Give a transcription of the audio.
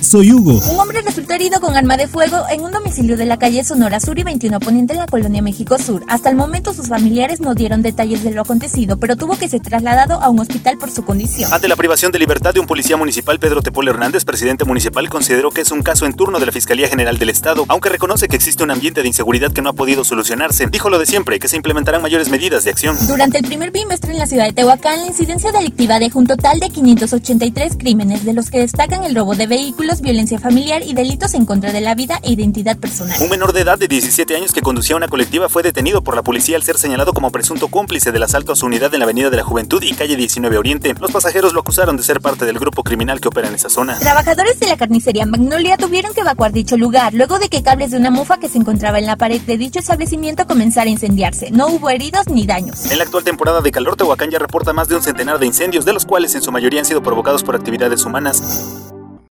Soy Hugo. Un hombre resultó herido con arma de fuego en un domicilio de la calle Sonora Sur y 21 Poniente en la colonia México Sur. Hasta el momento sus familiares no dieron detalles de lo acontecido, pero tuvo que ser trasladado a un hospital por su condición. Ante la privación de libertad de un policía municipal, Pedro Tepol Hernández, presidente municipal, consideró que es un caso en turno de la Fiscalía General del Estado, aunque reconoce que existe un ambiente de inseguridad que no ha podido solucionarse. Dijo lo de siempre, que se implementarán mayores medidas de acción. Durante el primer bimestre en la ciudad de Tehuacán, la incidencia delictiva dejó un total de 583 crímenes, de los que destacan el robo de vehículos, violencia familiar y delitos en contra de la vida e identidad personal. Un menor de edad de 17 años que conducía una colectiva fue detenido por la policía al ser señalado como presunto cómplice del asalto a su unidad en la Avenida de la Juventud y calle 19 Oriente. Los pasajeros lo acusaron de ser parte del grupo criminal que opera en esa zona. Trabajadores de la carnicería Magnolia tuvieron que evacuar dicho lugar luego de que cables de una mufa que se encontraba en la pared de dicho establecimiento comenzara a incendiarse. No hubo heridos ni daños. En la actual temporada de calor, Tehuacán ya reporta más de un centenar de incendios, de los cuales en su mayoría han sido provocados por actividades humanas.